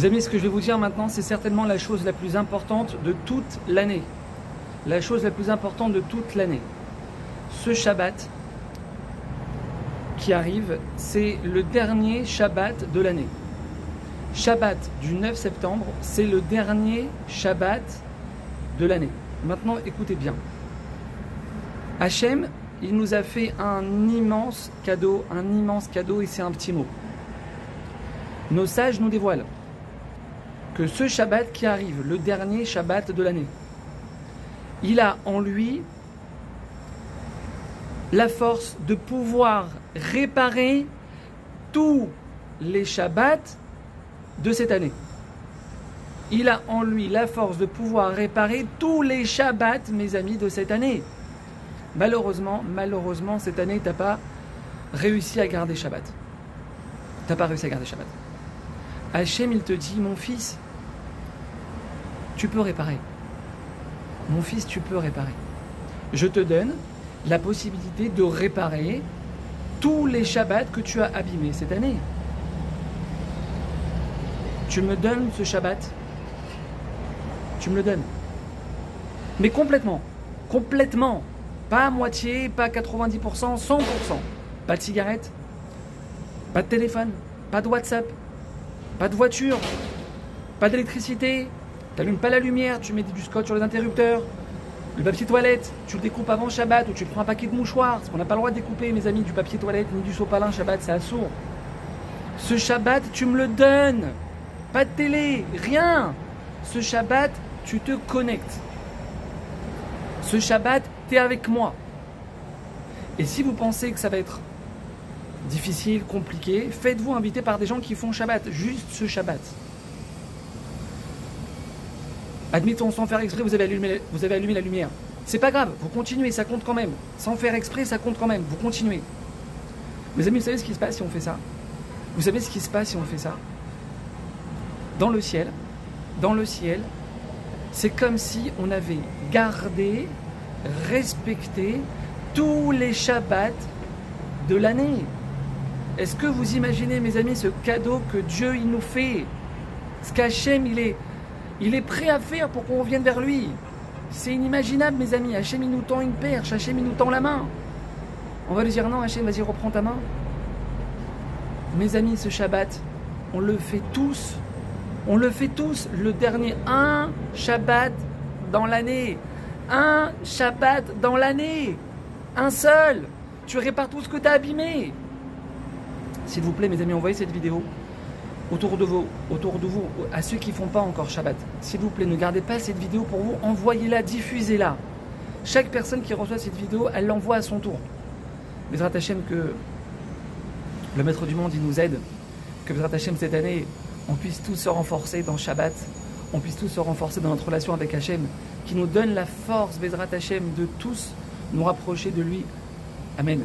Mes amis, ce que je vais vous dire maintenant, c'est certainement la chose la plus importante de toute l'année. La chose la plus importante de toute l'année. Ce Shabbat qui arrive, c'est le dernier Shabbat de l'année. Shabbat du 9 septembre, c'est le dernier Shabbat de l'année. Maintenant, écoutez bien. Hachem, il nous a fait un immense cadeau, un immense cadeau, et c'est un petit mot. Nos sages nous dévoilent que ce Shabbat qui arrive, le dernier Shabbat de l'année, il a en lui la force de pouvoir réparer tous les Shabbats de cette année. Il a en lui la force de pouvoir réparer tous les Shabbats, mes amis, de cette année. Malheureusement, malheureusement, cette année, tu n'as pas réussi à garder Shabbat. Tu n'as pas réussi à garder Shabbat. Hachem, il te dit, mon fils, tu peux réparer. Mon fils, tu peux réparer. Je te donne la possibilité de réparer tous les Shabbats que tu as abîmés cette année. Tu me donnes ce Shabbat? Tu me le donnes. Mais complètement. Complètement. Pas à moitié, pas à 90%, 100%. Pas de cigarette, pas de téléphone, pas de WhatsApp, pas de voiture, pas d'électricité. T'allumes pas la lumière, tu mets du scotch sur les interrupteurs. Le papier toilette, tu le découpes avant Shabbat ou tu prends un paquet de mouchoirs. Parce qu'on n'a pas le droit de découper, mes amis, du papier toilette ni du sopalin Shabbat, c'est assourd. Ce Shabbat, tu me le donnes. Pas de télé, rien. Ce Shabbat, tu te connectes. Ce Shabbat, tu es avec moi. Et si vous pensez que ça va être difficile, compliqué, faites-vous inviter par des gens qui font Shabbat, juste ce Shabbat. Admettons, sans faire exprès, vous avez allumé, la lumière. C'est pas grave, vous continuez, ça compte quand même. Sans faire exprès, ça compte quand même, vous continuez. Mes amis, vous savez ce qui se passe si on fait ça? Vous savez ce qui se passe si on fait ça? Dans le ciel, dans le ciel, c'est comme si on avait gardé, respecté tous les Shabbats de l'année. Est-ce que vous imaginez, mes amis, ce cadeau que Dieu il nous fait? Ce qu'Hachem, il est, prêt à faire pour qu'on revienne vers lui. C'est inimaginable, mes amis. Hachem, il nous tend une perche. Hachem, il nous tend la main. On va lui dire non, Hachem, vas-y, reprends ta main. Mes amis, ce Shabbat, on le fait tous. On le fait tous. Le dernier, un Shabbat dans l'année. Un Shabbat dans l'année. Un seul. Tu répares tout ce que tu as abîmé. S'il vous plaît, mes amis, envoyez cette vidéo autour de vous, autour de vous, à ceux qui ne font pas encore Shabbat. S'il vous plaît, ne gardez pas cette vidéo pour vous, envoyez-la, diffusez-la. Chaque personne qui reçoit cette vidéo, elle l'envoie à son tour. Mais Hachem, que le Maître du Monde, il nous aide. Que Bezrat Hachem, cette année, on puisse tous se renforcer dans Shabbat. On puisse tous se renforcer dans notre relation avec Hachem. Qui nous donne la force, Bezrat Hachem, de tous nous rapprocher de lui. Amen.